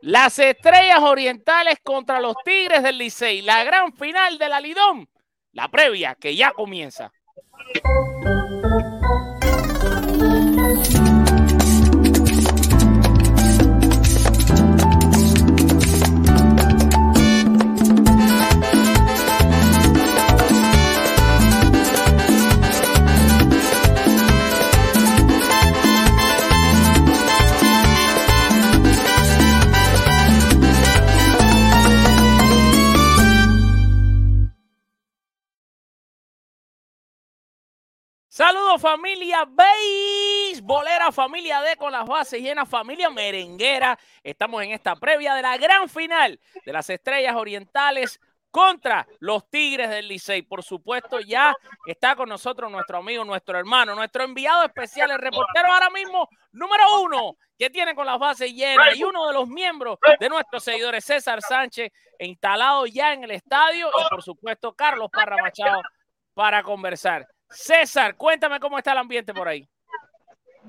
Las estrellas orientales contra los Tigres del Licey. La gran final de la. La previa que ya comienza. Saludos familia bolera familia D con las bases llenas, familia merenguera. Estamos en esta previa de la gran final de las Estrellas Orientales contra los Tigres del Licey. Por supuesto, ya está con nosotros nuestro amigo, nuestro hermano, nuestro enviado especial, el reportero ahora mismo número uno que tiene con las bases llenas y uno de los miembros de nuestros seguidores, César Sánchez, instalado ya en el estadio y por supuesto Carlos Parra Machado para conversar. César, cuéntame cómo está el ambiente por ahí.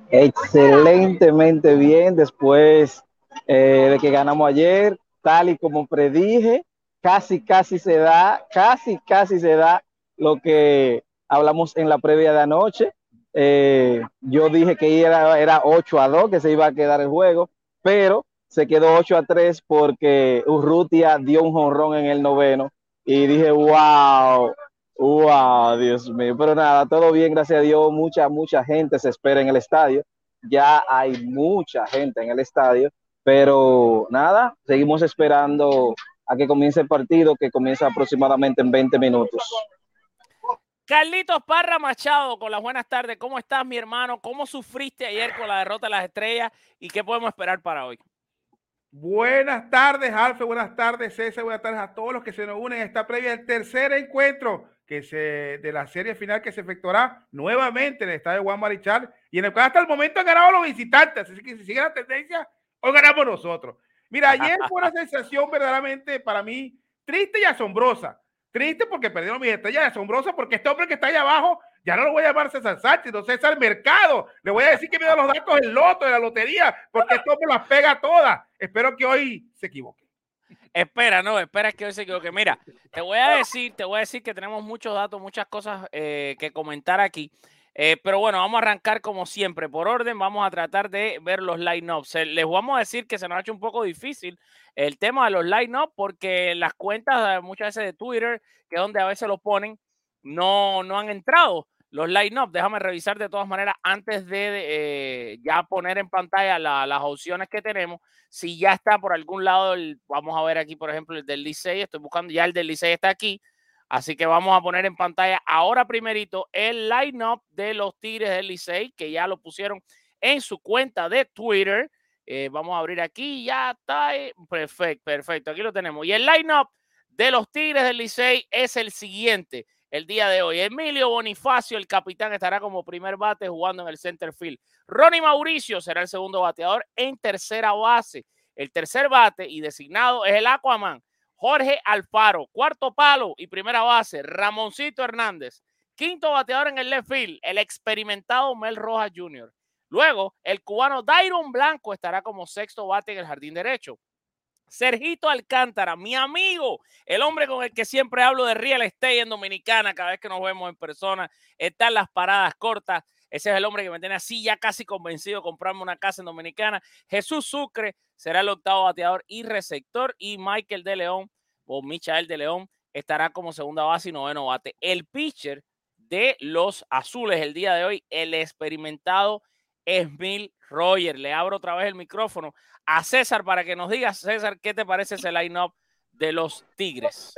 Excelentemente bien, después eh, de que ganamos ayer, tal y como predije, casi, casi se da, casi, casi se da lo que hablamos en la previa de anoche. Eh, yo dije que era, era 8 a 2, que se iba a quedar el juego, pero se quedó 8 a 3 porque Urrutia dio un jonrón en el noveno y dije, wow, Wow, Dios mío. Pero nada, todo bien, gracias a Dios. Mucha, mucha gente se espera en el estadio. Ya hay mucha gente en el estadio. Pero nada, seguimos esperando a que comience el partido, que comienza aproximadamente en 20 minutos. Carlitos Parra Machado, con las buenas tardes. ¿Cómo estás, mi hermano? ¿Cómo sufriste ayer con la derrota de las estrellas? ¿Y qué podemos esperar para hoy? Buenas tardes, Alfe. Buenas tardes, César. Buenas tardes a todos los que se nos unen a esta previa del tercer encuentro que se, de la serie final que se efectuará nuevamente en el estadio Juan Marichal y en el cual hasta el momento han ganado los visitantes. Así que si sigue la tendencia, hoy ganamos nosotros. Mira, ayer fue una sensación verdaderamente para mí triste y asombrosa. Triste porque perdieron mi estrella y asombrosa porque este hombre que está allá abajo, ya no lo voy a llamar César Sánchez, no César Mercado. Le voy a decir que me da los datos del loto, de la lotería, porque este hombre las pega todas. Espero que hoy se equivoque. Espera, no, espera que hoy se equivoque. Mira, te voy a decir, te voy a decir que tenemos muchos datos, muchas cosas eh, que comentar aquí. Eh, pero bueno, vamos a arrancar como siempre. Por orden, vamos a tratar de ver los line-ups. Les vamos a decir que se nos ha hecho un poco difícil el tema de los line-ups porque las cuentas muchas veces de Twitter, que es donde a veces lo ponen, no, no han entrado los line-up. Déjame revisar de todas maneras antes de, eh, ya poner en pantalla las opciones que tenemos. Si ya está por algún lado, vamos a ver aquí, por ejemplo, el del Licey. Estoy buscando, ya el del Licey está aquí. Así que vamos a poner en pantalla ahora primerito el line-up de los Tigres del Licey, que ya lo pusieron en su cuenta de Twitter. Eh, vamos a abrir aquí, ya está. Eh, perfecto, perfecto. Aquí lo tenemos. Y el line-up de los Tigres del Licey es el siguiente el día de hoy. Emilio Bonifacio, el capitán, estará como primer bate jugando en el center field. Ronnie Mauricio será el segundo bateador en tercera base. El tercer bate y designado es el Aquaman. Jorge Alfaro, cuarto palo y primera base, Ramoncito Hernández. Quinto bateador en el left field, el experimentado Mel Rojas Jr. Luego, el cubano Dairon Blanco estará como sexto bate en el jardín derecho. Sergito Alcántara, mi amigo, el hombre con el que siempre hablo de real estate en Dominicana cada vez que nos vemos en persona, está en las paradas cortas, Ese es el hombre que me tiene así ya casi convencido de comprarme una casa en Dominicana. Jesús Sucre será el octavo bateador y receptor. Y Michael de León o Michael de León estará como segunda base y noveno bate. El pitcher de los azules el día de hoy, el experimentado Emil Roger. Le abro otra vez el micrófono a César para que nos diga, César, ¿qué te parece ese line-up de los Tigres?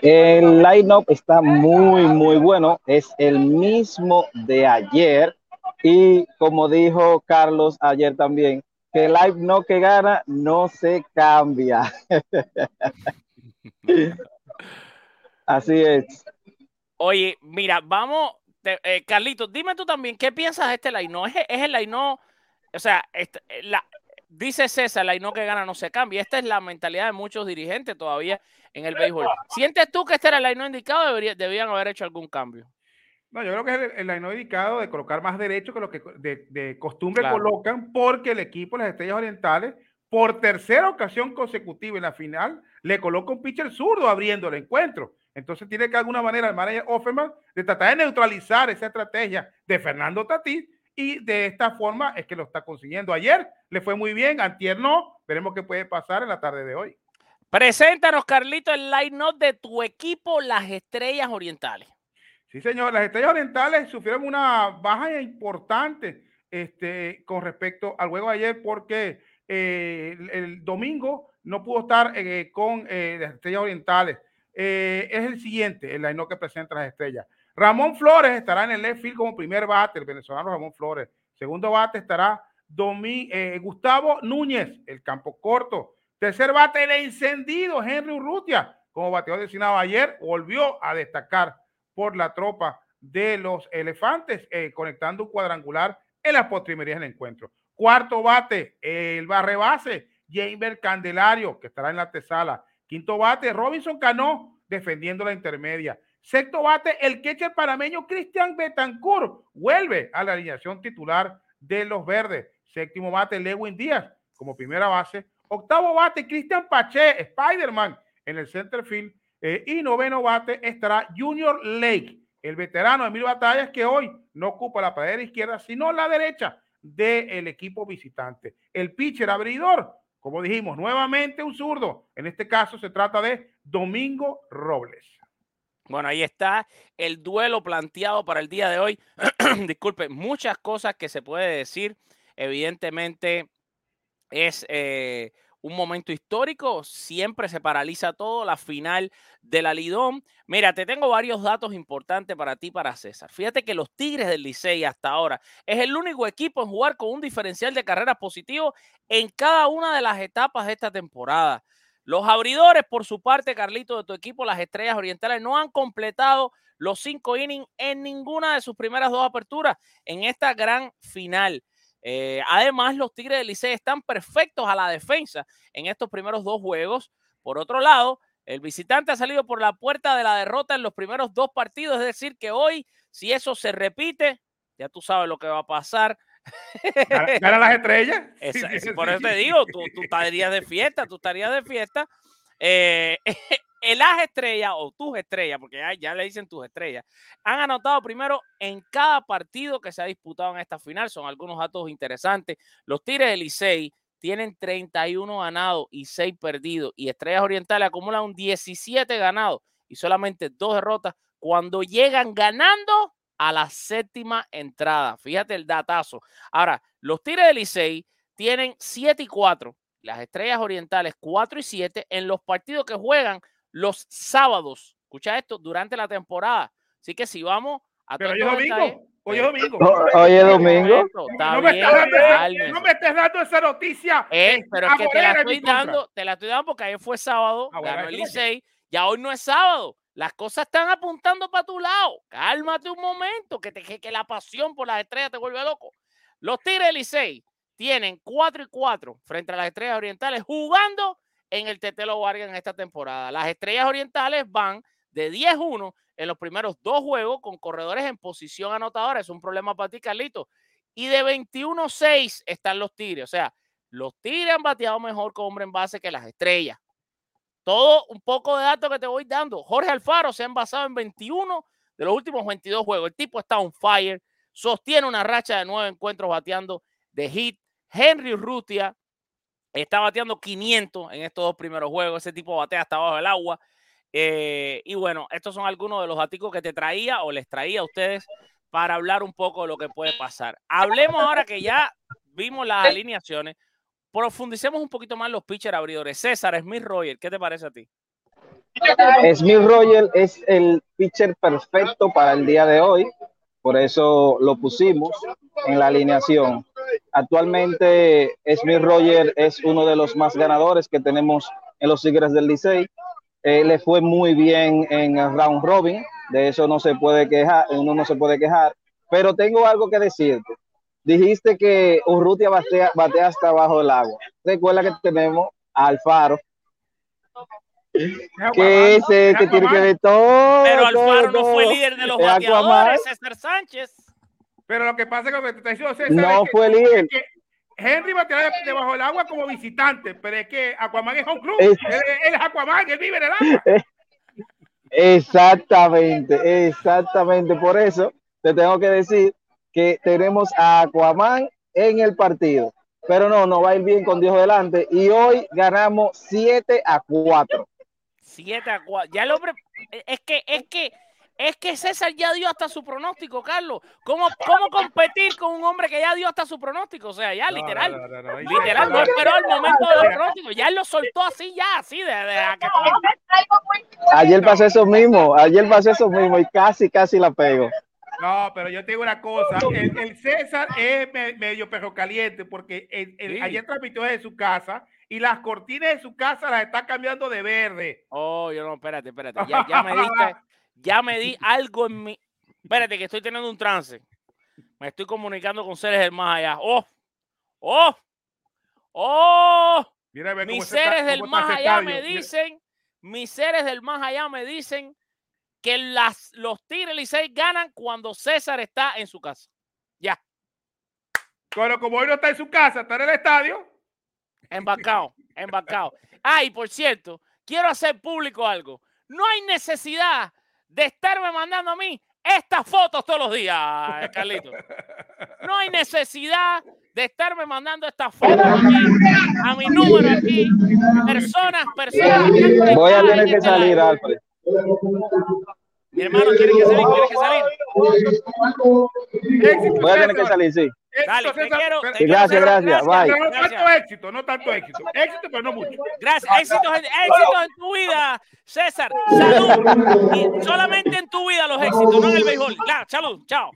El line-up está muy, muy bueno. Es el mismo de ayer. Y como dijo Carlos ayer también, que el line-up que gana no se cambia. Así es. Oye, mira, vamos, eh, Carlitos, dime tú también, ¿qué piensas de este line? ¿Es, es el line? O sea, este, la, dice César, el line que gana no se cambia. Esta es la mentalidad de muchos dirigentes todavía en el béisbol. ¿Sientes tú que este era el line indicado o debían haber hecho algún cambio? No, yo creo que es el, el indicado de colocar más derecho que lo que de, costumbre colocan, porque el equipo de las Estrellas Orientales, por tercera ocasión consecutiva en la final, le coloca un pitcher zurdo abriendo el encuentro. Entonces tiene que de alguna manera el manager Offerman de tratar de neutralizar esa estrategia de Fernando Tatís y de esta forma es que lo está consiguiendo. Ayer le fue muy bien, antier no, veremos qué puede pasar en la tarde de hoy. Preséntanos, Carlito, el line-up de tu equipo, las Estrellas Orientales. Sí, señor, las Estrellas Orientales sufrieron una baja importante este, con respecto al juego de ayer porque eh, el, domingo no pudo estar eh, con eh, las Estrellas Orientales. Eh, es el siguiente, el line que presenta las estrellas. Ramón Flores estará en el left field como primer bate, el venezolano Ramón Flores. Segundo bate estará Domi, eh, Gustavo Núñez, el campo corto. Tercer bate, el encendido Henry Urrutia, como bateador designado ayer, volvió a destacar por la tropa de los elefantes, eh, conectando un cuadrangular en las postrimerías del encuentro. Cuarto bate, el barre base, Jamer Candelario, que estará en la tesala. Quinto bate, Robinson Cano defendiendo la intermedia. Sexto bate, el catcher parameño Cristian Betancourt vuelve a la alineación titular de los verdes. Séptimo bate, Lewin Díaz como primera base. Octavo bate, Cristian Pache, Spider-Man en el center field. Eh, y noveno bate estará Junior Lake, el veterano de mil batallas que hoy no ocupa la pared izquierda, sino la derecha del equipo visitante. El pitcher abridor, como dijimos, nuevamente un zurdo. En este caso se trata de Domingo Robles. Bueno, ahí está el duelo planteado para el día de hoy. Disculpe, muchas cosas que se puede decir. Evidentemente es eh, un momento histórico, siempre se paraliza todo, la final de la Lidón. Mira, te tengo varios datos importantes para ti, para César. Fíjate que los Tigres del Licey hasta ahora es el único equipo en jugar con un diferencial de carreras positivo en cada una de las etapas de esta temporada. Los abridores, por su parte, Carlito, de tu equipo, las Estrellas Orientales, no han completado los cinco innings en ninguna de sus primeras dos aperturas en esta gran final. Eh, además, los Tigres del Licey están perfectos a la defensa en estos primeros dos juegos. Por otro lado, el visitante ha salido por la puerta de la derrota en los primeros dos partidos, es decir, que hoy, si eso se repite, ya tú sabes lo que va a pasar. ¿Ganan las estrellas? por eso te digo, tú, tú, estarías de fiesta, tú estarías de fiesta. Eh, el As estrellas o tus estrellas, porque ya, le dicen tus estrellas, han anotado primero en cada partido que se ha disputado en esta final. Son algunos datos interesantes. Los Tigres del Licey tienen 31 ganados y 6 perdidos. Y Estrellas Orientales acumulan un 17 ganados y solamente dos derrotas cuando llegan ganando a la séptima entrada. Fíjate el datazo. Ahora, los Tigres del Licey tienen 7 y 4. Las Estrellas Orientales 4 y 7 en los partidos que juegan los sábados. Escucha esto, durante la temporada. Así que si vamos a... Pero hoy es domingo. Hoy es domingo. hoy es domingo. No, me no, estés dando esa noticia. Eh, pero es que te la estoy dando, te la estoy dando porque ayer fue sábado, ah, ganó el Licey, ya hoy no es sábado. Las cosas están apuntando para tu lado. Cálmate un momento, que, te, que, la pasión por las estrellas te vuelve loco. Los Tigres del Licey tienen 4 y 4 frente a las estrellas orientales jugando en el Tetelo Vargas en esta temporada. Las Estrellas Orientales van de 10-1 en los primeros dos juegos con corredores en posición anotadora. Es un problema para ti, Carlito. Y de 21-6 están los Tigres. O sea, los Tigres han bateado mejor con hombre en base que las Estrellas. Todo un poco de datos que te voy dando. Jorge Alfaro se ha envasado en 21 de los últimos 22 juegos. El tipo está on fire. sostiene una racha de nueve encuentros bateando de hit. Henry Rutia está bateando 500 en estos dos primeros juegos. Ese tipo batea hasta abajo del agua. Eh, y bueno, estos son algunos de los datos que te traía o les traía a ustedes para hablar un poco de lo que puede pasar. Hablemos ahora que ya vimos las alineaciones. Profundicemos un poquito más los pitchers abridores. César, Smith Royer, ¿qué te parece a ti? Smith Royer es el pitcher perfecto para el día de hoy, por eso lo pusimos en la alineación. Actualmente Smith Royer es uno de los más ganadores que tenemos en los Tigres del Licey. Le fue muy bien en el round robin, de eso no se puede quejar, uno no se puede quejar, pero tengo algo que decirte. Dijiste que Urrutia batea, hasta abajo del agua. Recuerda que tenemos a Alfaro, que ese que tiene que ver todo. Pero Alfaro todo, no fue líder de los bateadores, César Sánchez. Pero lo que pasa es que lo que te está diciendo César no es que, fue líder. es que Henry batea debajo del agua como visitante, pero es que Aquaman es un club. Es- él, él es Aquaman, él vive en el agua. Exactamente, exactamente. Por eso te tengo que decir que tenemos a Aquaman en el partido. Pero no, no va a ir bien con Dios delante. Y hoy ganamos 7 a 4. 7 a 4. Ya el hombre. e, Es que, es que, es que César ya dio hasta su pronóstico, Carlos. ¿Cómo, cómo competir con un hombre que ya dio hasta su pronóstico? O sea, ya No, literal. no, no, no, no. Literal, no esperó el momento del pronóstico. Ya él lo soltó así, ya, así, de, de que Ayer pasé eso mismo, ayer pasé eso mismo y casi, casi la pego. No, pero yo te digo una cosa, el, el César es me- medio perro caliente porque el- el- Sí. ayer transmitió desde su casa y las cortinas de su casa las está cambiando de verde. Oh, yo no, espérate, espérate. Ya, ya me diste, ya me di algo en mi. Espérate, que estoy teniendo un trance. Me estoy comunicando con seres del más allá. ¡Oh! ¡Oh! ¡Oh! Mira, Mis está- seres del más allá estadio. me Mira, dicen, mis seres del más allá me dicen que las, los Tigres Licey ganan cuando César está en su casa. Ya, Pero como hoy no está en su casa, está en el estadio. Embarcado, embarcado. Ah, y por cierto, quiero hacer público algo. No hay necesidad de estarme mandando a mí estas fotos todos los días, Carlito. No hay necesidad de estarme mandando estas fotos a mi, a mi número aquí. Personas, personas. Voy a tener en que este salir. Alfred. Mi hermano quiere que salir, quiere que salir. Voy a tener que salir, sí. Éxito, Dale, te quiero. te gracias, gracias, bye. pero no gracias. tanto éxito, no tanto éxito. Éxito, pero no mucho. Gracias. Éxitos en, éxitos en tu vida, César. Salud. Y solamente en tu vida los éxitos, no en el béisbol. Ya, salud. Chao.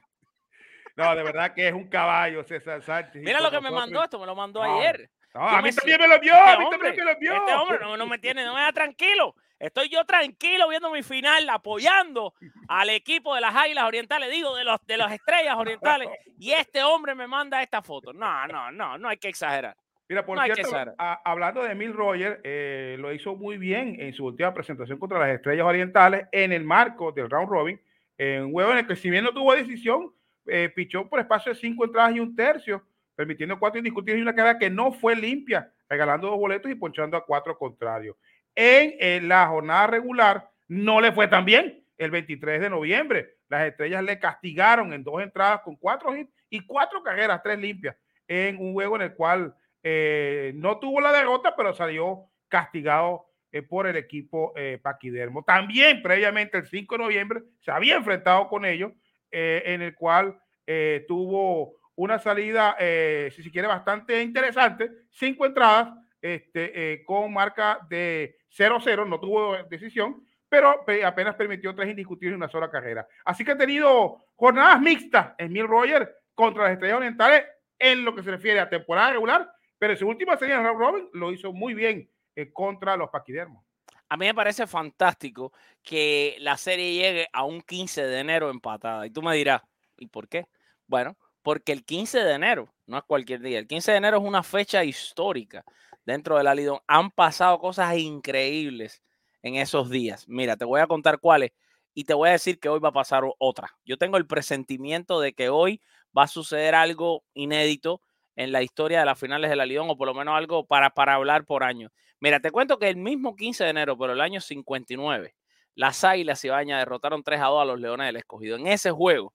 No, de verdad que es un caballo, César Sánchez. Mira lo que me mandó esto, me lo mandó No, ayer. No, a mí también me lo vio, Este a mí hombre, también me lo vio. este hombre no, no me tiene, no me da tranquilo. Estoy yo tranquilo viendo mi final, apoyando al equipo de las Águilas Orientales, digo, de los de las Estrellas Orientales, y este hombre me manda esta foto. No, no, no, no hay que exagerar. Mira, por No cierto, a- hablando de Emil Roger, eh, lo hizo muy bien en su última presentación contra las Estrellas Orientales en el marco del round robin, en un juego en el que si bien no tuvo decisión, eh, pichó por espacio de cinco entradas y un tercio, permitiendo cuatro indiscutibles y una carrera que no fue limpia, regalando dos boletos y ponchando a cuatro contrarios. En, la jornada regular no le fue tan bien el 23 de noviembre. Las estrellas le castigaron en dos entradas con cuatro hits y cuatro carreras, tres limpias, en un juego en el cual eh, no tuvo la derrota, pero salió castigado eh, por el equipo eh, paquidermo. También previamente el 5 de noviembre se había enfrentado con ellos, eh, en el cual tuvo una salida, si se quiere, bastante interesante, cinco entradas este, con marca de 0-0, no tuvo decisión, pero pe- apenas permitió tres indiscutibles y una sola carrera. Así que ha tenido jornadas mixtas en Mil Roger contra las Estrellas Orientales en lo que se refiere a temporada regular, pero en su última serie en round robin lo hizo muy bien eh, contra los paquidermos. A mí me parece fantástico que la serie llegue a un 15 de enero empatada. Y tú me dirás, ¿y por qué? Bueno, porque el 15 de enero no es cualquier día. El 15 de enero es una fecha histórica dentro de la Lidón. Han pasado cosas increíbles en esos días. Mira, te voy a contar cuáles y te voy a decir que hoy va a pasar otra. Yo tengo el presentimiento de que hoy va a suceder algo inédito en la historia de las finales de la o por lo menos algo para, para hablar por año. Mira, te cuento que el mismo 15 de enero, pero el año 59, las Águilas Ibaña derrotaron 3 a 2 a los Leones del Escogido. En ese juego,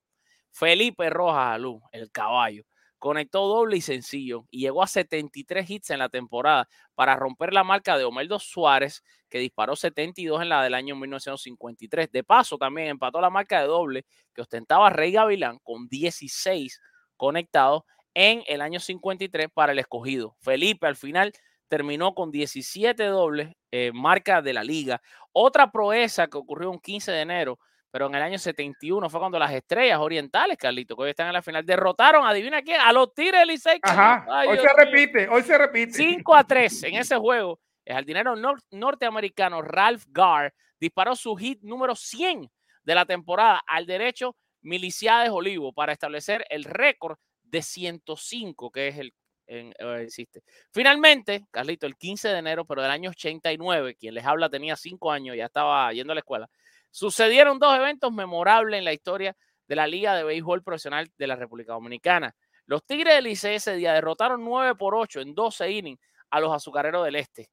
Felipe Rojas Alú, el caballo, conectó doble y sencillo y llegó a 73 hits en la temporada para romper la marca de Omeldo Suárez, que disparó 72 en la del año 1953. De paso, también empató la marca de doble que ostentaba Rey Gavilán con 16 conectados en el año 53 para el escogido. Felipe al final terminó con 17 dobles, eh, marca de la liga. Otra proeza que ocurrió un 15 de enero pero en el año 71 fue cuando las estrellas orientales, Carlito, que hoy están en la final, derrotaron, adivina quién, a los Tigres Licey. Ajá, hoy se repite, hoy se repite. 5 a 3 en ese juego. El jardinero norteamericano Ralph Garr disparó su hit número 100 de la temporada al derecho Miliciades Olivo para establecer el récord de 105, que es el en, eh, existe. Finalmente, Carlito, el 15 de enero, pero del año 89, quien les habla tenía 5 años, ya estaba yendo a la escuela, Sucedieron dos eventos memorables en la historia de la Liga de Béisbol Profesional de la República Dominicana. Los Tigres del Licey ese día derrotaron 9 por 8 en 12 innings a los Azucareros del Este.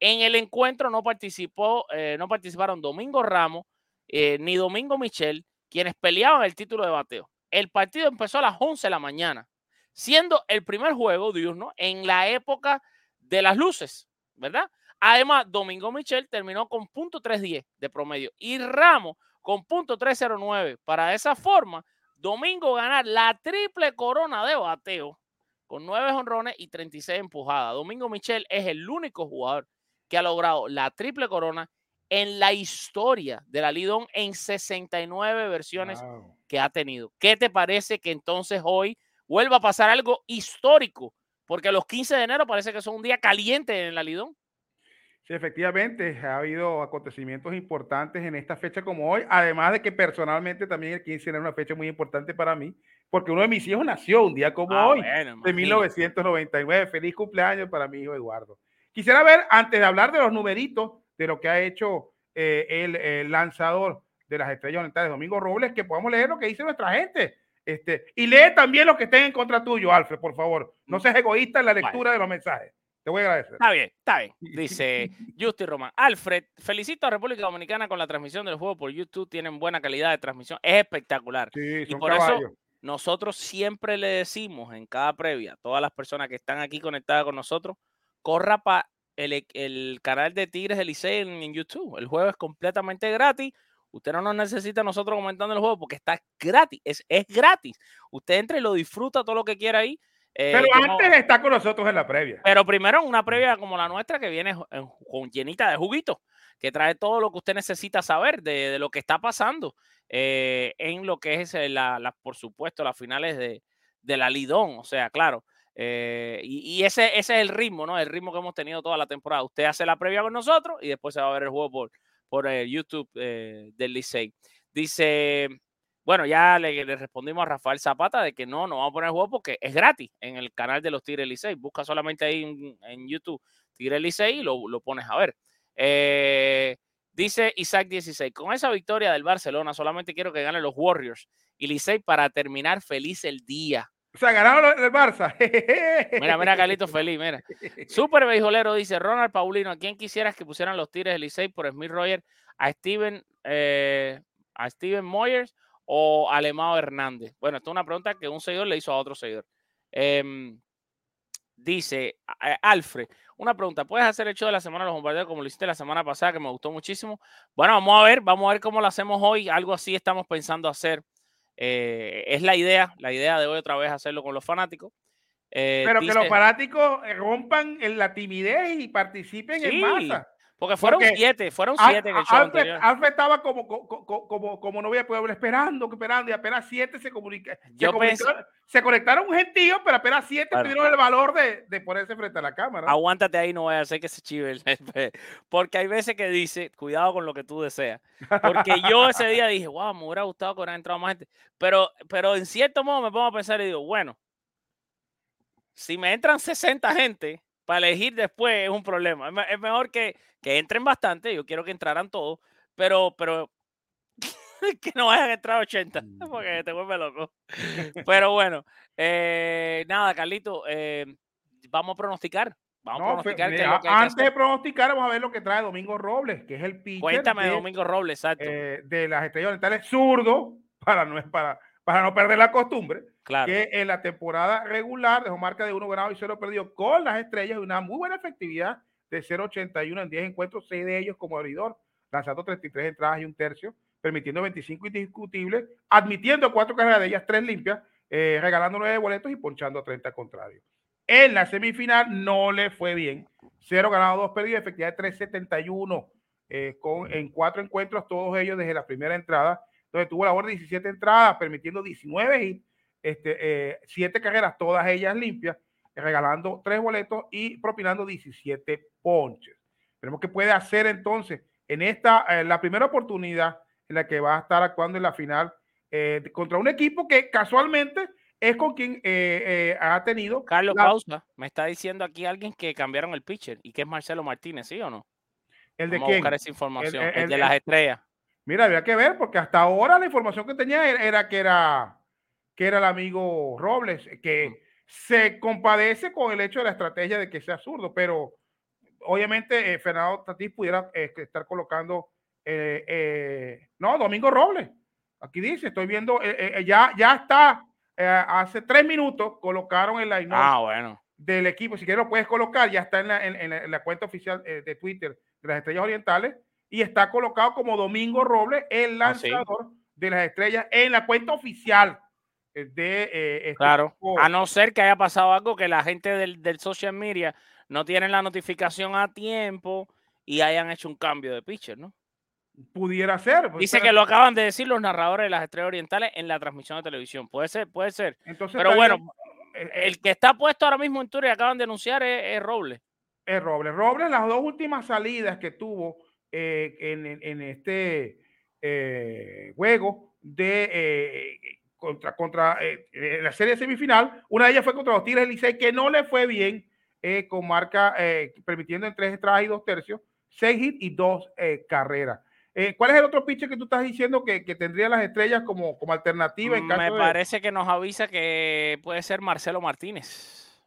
En el encuentro no, participó, eh, no participaron Domingo Ramos eh, ni Domingo Michel, quienes peleaban el título de bateo. El partido empezó a las 11 de la mañana, siendo el primer juego diurno en la época de las luces, ¿verdad? Además, Domingo Michel terminó con punto .310 de promedio y Ramos con punto .309. Para esa forma, Domingo ganar la triple corona de bateo con 9 honrones y 36 empujadas. Domingo Michel es el único jugador que ha logrado la triple corona en la historia de la Lidón en 69 versiones que ha tenido. ¿Qué te parece que entonces hoy vuelva a pasar algo histórico? Porque los 15 de enero parece que son un día caliente en la Lidón. Sí, efectivamente, ha habido acontecimientos importantes en esta fecha como hoy, además de que personalmente también el 15 era una fecha muy importante para mí, porque uno de mis hijos nació un día como ah, hoy, de 1999. Feliz cumpleaños para mi hijo Eduardo. Quisiera ver, antes de hablar de los numeritos, de lo que ha hecho eh, el, lanzador de las Estrellas Orientales, Domingo Robles, que podamos leer lo que dice nuestra gente. Este, y lee también lo que estén en contra tuyo, Alfred, por favor. No mm. seas egoísta en la lectura de los mensajes. Te voy a agradecer. Está bien, está bien. Dice Justy Román. Alfred, felicito a República Dominicana con la transmisión del juego por YouTube. Tienen buena calidad de transmisión. Es espectacular. Sí, y por eso nosotros siempre le decimos en cada previa, a todas las personas que están aquí conectadas con nosotros, corra para el, canal de Tigres Elisei en, en YouTube. El juego es completamente gratis. Usted no nos necesita nosotros comentando el juego porque está gratis. Es, es gratis. Usted entra y lo disfruta todo lo que quiera ahí eh, pero antes está con nosotros en la previa. Pero primero una previa como la nuestra que viene con llenita de juguito, que trae todo lo que usted necesita saber de, lo que está pasando eh, en lo que es eh, la, por supuesto, las finales de, la Lidón. O sea, claro. y, ese, ese, es el ritmo, ¿no? El ritmo que hemos tenido toda la temporada. Usted hace la previa con nosotros y después se va a ver el juego por, por el YouTube del Licey. Dice bueno, ya le, respondimos a Rafael Zapata de que no, no vamos a poner el juego porque es gratis en el canal de los Tigres Licey. Busca solamente ahí en, YouTube Tigres Licey y lo, pones a ver. Eh, dice Isaac 16, con esa victoria del Barcelona solamente quiero que ganen los Warriors y Licey para terminar feliz el día. O sea, ganaron el Barça. mira, mira, Carlito feliz, mira. Super Beijolero dice, Ronald Paulino, ¿a quién quisieras que pusieran los Tigres del Licey por Smith Roger? ¿A Steven, eh, a Steven Moyers o Alemao Hernández? Bueno, esta es una pregunta que un seguidor le hizo a otro seguidor. Em, dice Alfred, una pregunta, ¿puedes hacer el show de la semana de los bombarderos como lo hiciste la semana pasada, que me gustó muchísimo? Bueno, vamos a ver, vamos a ver cómo lo hacemos hoy. Algo así estamos pensando hacer. Eh, es la idea, la idea de hoy otra vez hacerlo con los fanáticos. Eh, Pero que los fanáticos rompan en la timidez y participen en masa. Porque fueron siete, fueron siete en el show Alfred, Alfred estaba como, como, como, como novia pueblo esperando, esperando, y apenas siete se comunica, se, conectaron un gentío, pero apenas siete tuvieron el valor de, de, ponerse frente a la cámara. Aguántate ahí, no voy a hacer que se chive Porque hay veces que dice, cuidado con lo que tú deseas. Porque yo ese día dije, wow, me hubiera gustado que hubiera entrado más gente. Pero, pero en cierto modo me pongo a pensar y digo, bueno, si me entran 60 gente, para elegir después es un problema. Es, mejor que, que, entren bastante, yo quiero que entraran todos, pero, pero que no vayan a entrar 80, porque te vuelve loco. Pero bueno, eh, nada, Carlito, eh, vamos a pronosticar. Vamos a pronosticar. antes de pronosticar, vamos a ver lo que trae Domingo Robles, que es el pitcher. Cuéntame de, Domingo Robles, exacto. Eh, de las estrellas orientales, zurdo, para, no, para, para no perder la costumbre, Claro. que en la temporada regular dejó marca de uno ganado y cero perdido con las estrellas y una muy buena efectividad de 0.81 en 10 encuentros, 6 de ellos como abridor, lanzando 33 entradas y un tercio, permitiendo 25 indiscutibles, admitiendo cuatro carreras de ellas, tres limpias, eh, regalando nueve boletos y ponchando 30 contrarios. En la semifinal no le fue bien. Cero ganados, dos perdidos, efectividad de 371 eh, con, en cuatro encuentros, todos ellos desde la primera entrada, donde tuvo labor de 17 entradas, permitiendo 19 hits, este, eh, 7 carreras, todas ellas limpias, regalando tres boletos y propinando 17 ponches. Tenemos que puede hacer entonces en esta, eh, la primera oportunidad en la que va a estar actuando en la final eh, contra un equipo que casualmente es con quien ha tenido. Carlos, la- pausa. Me está diciendo aquí alguien que cambiaron el pitcher y que es Marcelo Martínez, ¿sí o no? ¿El de Vamos a buscar esa información. El, el- de el- las estrellas. Mira, había que ver, porque hasta ahora la información que tenía era que era que era el amigo Robles, que se compadece con el hecho de la estrategia de que sea zurdo, pero obviamente eh, Fernando Tatís pudiera eh, que estar colocando eh, eh, no, Domingo Robles. Aquí dice, estoy viendo, eh, eh, ya, ya está, eh, hace tres minutos colocaron el line Ah, bueno. del equipo. Si quieres lo puedes colocar, ya está en la, en- en la- en la cuenta oficial eh, de Twitter de las Estrellas Orientales y está colocado como Domingo Robles, el Ah, sí. lanzador de las Estrellas en la cuenta oficial eh, de eh, este Claro. A no ser que haya pasado algo que la gente del, del social media no tienen la notificación a tiempo y hayan hecho un cambio de pitcher, ¿no? pudiera ser. pues, Dice que lo acaban de decir los narradores de las estrellas orientales en la transmisión de televisión. Puede ser, puede ser. entonces Pero bueno, bien, eh, El que está puesto ahora mismo en Twitter y acaban de anunciar es, es Robles. es Robles. Robles, las dos últimas salidas que tuvo eh, en, en- en este eh, juego de eh, contra, contra eh, eh, la serie semifinal, una de ellas fue contra los Tigres del Licey, que no le fue bien, eh, con marca eh, permitiendo en tres entradas y dos tercios, seis hits y dos carreras. ¿Cuál es el otro pitcher que tú estás diciendo que, que tendría las estrellas como, como alternativa en caso Me de- parece que nos avisa que puede ser Marcelo Martínez.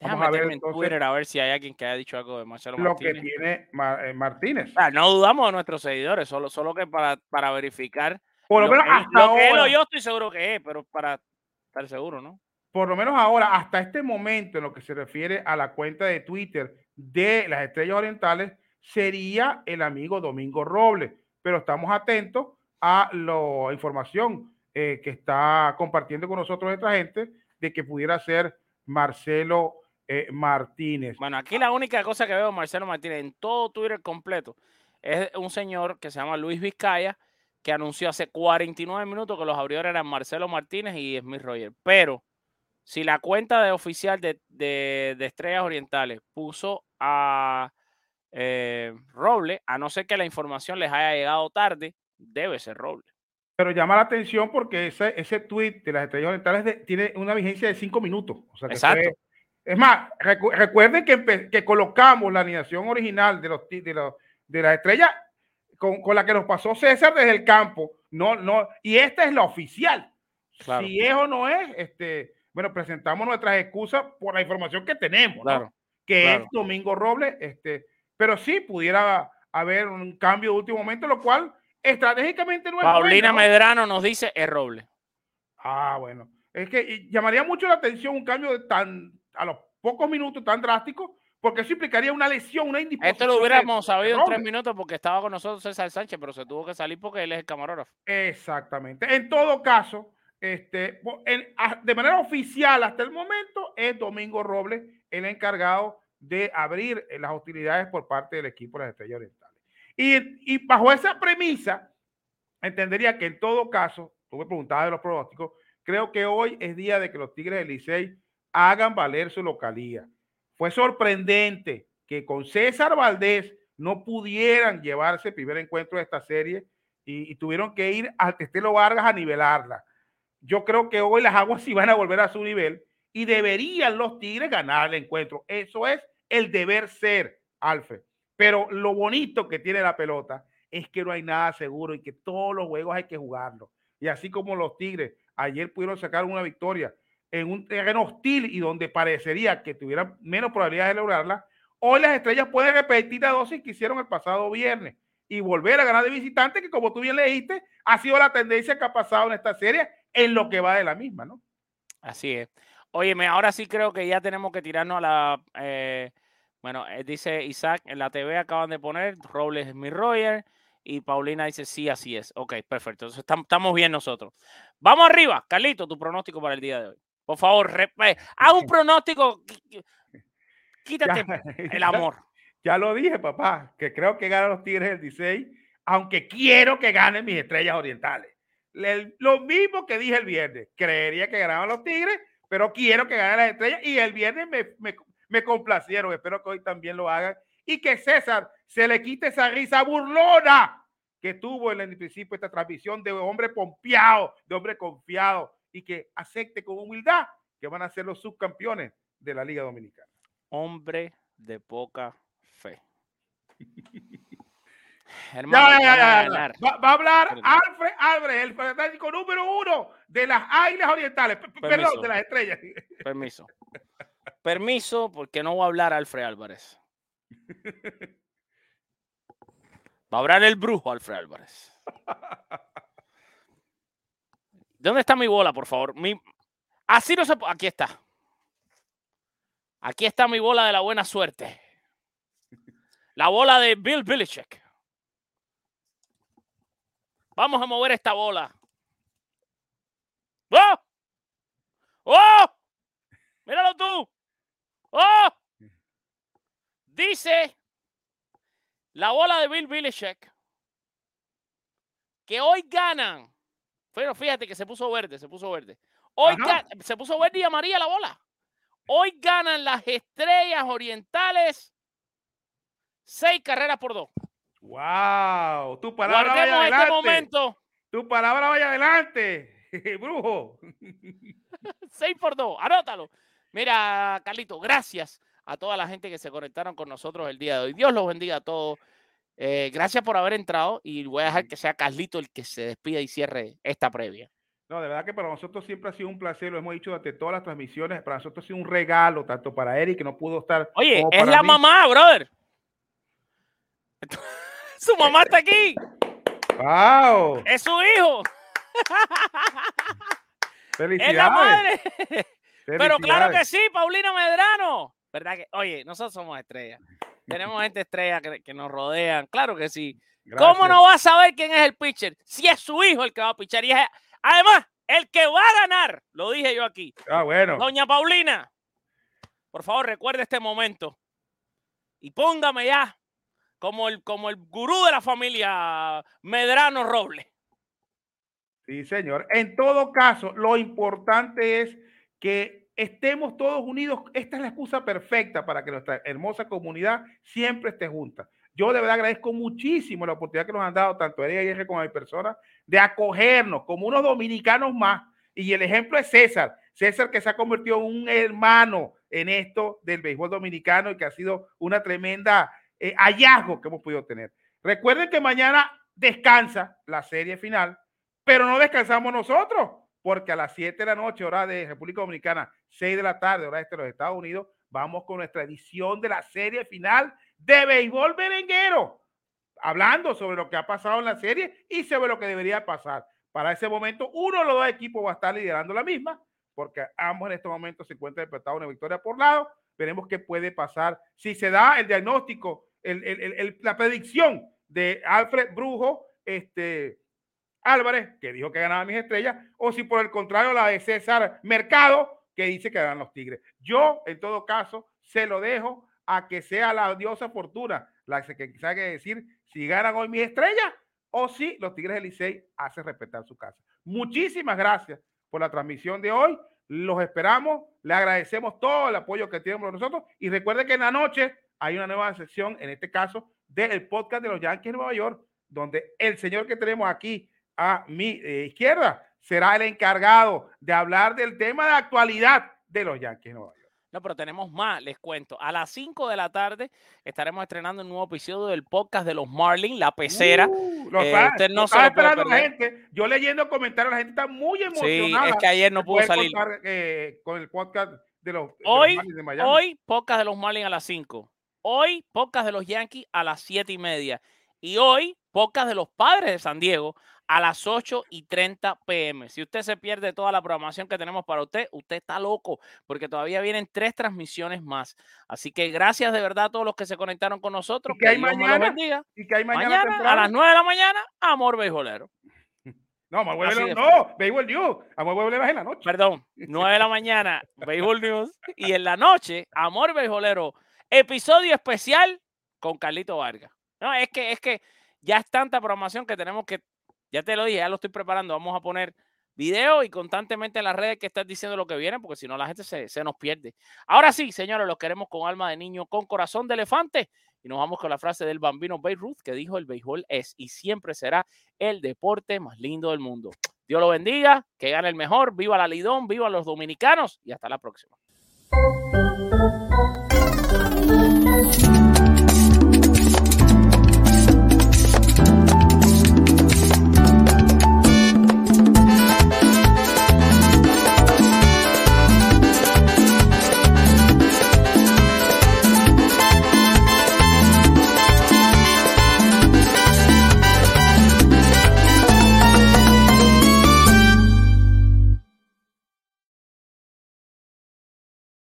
Vamos Déjame a ver, meterme en entonces, Twitter a ver si hay alguien que haya dicho algo de Marcelo lo que Martínez. tiene Ma- Martínez? Ah, no dudamos de nuestros seguidores, solo, solo que para, para verificar. Por lo, menos que hasta lo que él o ahora. yo estoy seguro que es, pero para estar seguro, ¿no? por lo menos ahora, hasta este momento, en lo que se refiere a la cuenta de Twitter de las Estrellas Orientales, sería el amigo Domingo Robles. Pero estamos atentos a la información eh, que está compartiendo con nosotros esta gente de que pudiera ser Marcelo eh, Martínez. Bueno, aquí la única cosa que veo Marcelo Martínez en todo Twitter completo es un señor que se llama Luis Vizcaya, que anunció hace 49 minutos que los abridores eran Marcelo Martínez y Smith Roger. Pero si la cuenta de oficial de, de- de Estrellas Orientales puso a eh, Roble, a no ser que la información les haya llegado tarde, debe ser Roble. Pero llama la atención porque ese, ese tweet de las Estrellas Orientales de- tiene una vigencia de cinco minutos. O sea que Exacto. fue- es más, recu- recuerden que, que colocamos la alineación original de, los, de, los- de las estrellas con, con la que nos pasó César desde el campo. No, no, y esta es la oficial. Claro. Si es o no es, este, bueno, presentamos nuestras excusas por la información que tenemos, ¿no? Claro. que claro. es Domingo Robles, este, pero sí pudiera haber un cambio de último momento, lo cual estratégicamente no es Paulina bueno, ¿no? Medrano nos dice es Roble. Ah, bueno. Es que llamaría mucho la atención un cambio de tan a los pocos minutos tan drástico, porque eso implicaría una lesión, una indisposición. Esto lo hubiéramos sabido en tres minutos porque estaba con nosotros César Sánchez, pero se tuvo que salir porque él es el camarógrafo. Exactamente. En todo caso, este, en- de manera oficial hasta el momento es Domingo Robles el encargado de abrir eh, las hostilidades por parte del equipo de las Estrellas Orientales. Y, y bajo esa premisa, entendería que en todo caso, tú me preguntabas de los pronósticos, creo que hoy es día de que los Tigres del Licey hagan valer su localía. Fue sorprendente que con César Valdés no pudieran llevarse el primer encuentro de esta serie y, tuvieron que ir al Testelo Vargas a nivelarla. Yo creo que hoy las aguas sí van a volver a su nivel y deberían los Tigres ganar el encuentro. Eso es el deber ser, Alfred. Pero lo bonito que tiene la pelota es que no hay nada seguro y que todos los juegos hay que jugarlos. Y así como los Tigres ayer pudieron sacar una victoria en un terreno hostil y donde parecería que tuvieran menos probabilidades de lograrla, hoy las estrellas pueden repetir la dosis que hicieron el pasado viernes. y volver a ganar de visitante, que como tú bien leíste, ha sido la tendencia que ha pasado en esta serie en lo que va de la misma, ¿no? Así es. Óyeme, ahora sí creo que ya tenemos que tirarnos a la... Eh, bueno, eh, dice Isaac, en la TV acaban de poner Robles Smith Royer y Paulina dice sí, así es. Ok, perfecto. Entonces estamos bien nosotros. Vamos arriba. Carlito, tu pronóstico para el día de hoy. Por favor, haz un pronóstico. Quítate el amor. Ya, lo dije, papá, que creo que ganan los Tigres el 16, aunque quiero que ganen mis estrellas orientales. lo mismo que dije el viernes. Creería que ganaban los Tigres, pero quiero que ganen las estrellas y el viernes me, me complacieron. Espero que hoy también lo hagan y que César se le quite esa risa burlona que tuvo en el principio esta transmisión de hombre pompeado, de hombre confiado y que acepte con humildad que van a ser los subcampeones de la Liga Dominicana. Hombre de poca fe. va, a hablar Alfred Álvarez, el fanático número uno de las Águilas Orientales. Perdón, de las estrellas. Permiso. Permiso, porque no va a hablar Alfred Álvarez. Va a hablar el brujo Alfred Álvarez. ¿Dónde está mi bola, por favor? Mi... Así no se puede. Aquí está. Aquí está mi bola de la buena suerte. La bola de Bill Belichick. Vamos a mover esta bola. ¡Oh! ¡Oh! ¡Míralo tú! ¡Oh! Dice la bola de Bill Belichick que hoy ganan. Pero fíjate que se puso verde, se puso verde. Hoy se puso verde y amarilla la bola. Hoy ganan las estrellas orientales seis carreras por dos. ¡Wow! Tu palabra vaya este adelante. momento. Tu palabra vaya adelante, brujo. seis por dos, anótalo. Mira, Carlito, gracias a toda la gente que se conectaron con nosotros el día de hoy. Dios los bendiga a todos. Eh, gracias por haber entrado y voy a dejar que sea Carlito el que se despida y cierre esta previa. No, de verdad que para nosotros siempre ha sido un placer, lo hemos dicho durante todas las transmisiones, para nosotros ha sido un regalo, tanto para Eric que no pudo estar. Oye, es la mamá, brother. su mamá está aquí. ¡Wow! Es su hijo. Felicidades. Es la madre. Pero claro que sí, Paulina Medrano. ¿Verdad que? Oye, nosotros somos estrellas. Tenemos gente estrella que, nos rodean. Claro que sí. ¿Cómo no va a saber quién es el pitcher? Si es su hijo el que va a pitcher. Y es, además, el que va a ganar. Lo dije yo aquí. Ah, bueno. Doña Paulina, por favor, recuerde este momento. Y póngame ya como el, como el gurú de la familia Medrano Roble. Sí, señor. En todo caso, lo importante es que estemos todos unidos. Esta es la excusa perfecta para que nuestra hermosa comunidad siempre esté junta. Yo de verdad agradezco muchísimo la oportunidad que nos han dado tanto Eria y como a mi persona de acogernos como unos dominicanos más. Y el ejemplo es César. César que se ha convertido en un hermano en esto del béisbol dominicano y que ha sido una tremenda eh, hallazgo que hemos podido tener. Recuerden que mañana descansa la serie final, pero no descansamos nosotros porque a las 7 de la noche, hora de República Dominicana, 6 de la tarde, hora este de los Estados Unidos, vamos con nuestra edición de la serie final de béisbol merenguero, hablando sobre lo que ha pasado en la serie y sobre lo que debería pasar. Para ese momento, uno de los dos equipos va a estar liderando la misma, porque ambos en este momento se encuentran empatados una victoria por lado. Veremos qué puede pasar si se da el diagnóstico, la predicción de Alfred Brujo, este, Álvarez, que dijo que ganaba mis estrellas, o si por el contrario la de César Mercado, que dice que ganan los Tigres. Yo, en todo caso, se lo dejo a que sea la diosa Fortuna la que sabe decir si ganan hoy mis estrellas o si los Tigres del Licey hacen respetar su casa. Muchísimas gracias por la transmisión de hoy. Los esperamos. Le agradecemos todo el apoyo que tienen nosotros. Y recuerde que en la noche hay una nueva sección, en este caso, del podcast de los Yankees de Nueva York, donde el señor que tenemos aquí a mi eh, izquierda será el encargado de hablar del tema de actualidad de los Yankees de Nueva York. No, pero tenemos más, les cuento. A las 5 de la tarde estaremos estrenando un nuevo episodio del podcast de los Marlins, La Pecera. Uh, lo eh, usted no se esperando la gente. Yo leyendo comentarios, la gente está muy emocionada. Sí, es que ayer no pudo salir. Eh, con el podcast de los, hoy, de, Miami. Hoy, podcast de los Marlins a las 5. Hoy, podcast de los Yankees a las 7 y media. Y hoy, podcast de los padres de San Diego a las 8 y 30 pm. Si usted se pierde toda la programación que tenemos para usted, usted está loco, porque todavía vienen tres transmisiones más. Así que gracias de verdad a todos los que se conectaron con nosotros. ¿Y que hay mañana? ¿Y que hay mañana, mañana a las 9 de la mañana, Amor Beisbolero. No, Amor Beisbolero, no, Béisbol News. Amor Beisbolero es en la noche. Perdón, 9 de la mañana, Béisbol News. Y en la noche, Amor Beisbolero, episodio especial con Carlito Vargas. No, es que, es que ya es tanta programación que tenemos que ya te lo dije, ya lo estoy preparando. Vamos a poner video y constantemente en las redes que estás diciendo lo que viene, porque si no la gente se, se, nos pierde. Ahora sí, señores, los queremos con alma de niño, con corazón de elefante. Y nos vamos con la frase del bambino Beirut que dijo, el béisbol es y siempre será el deporte más lindo del mundo. Dios lo bendiga, que gane el mejor, viva la Lidón, viva los dominicanos y hasta la próxima.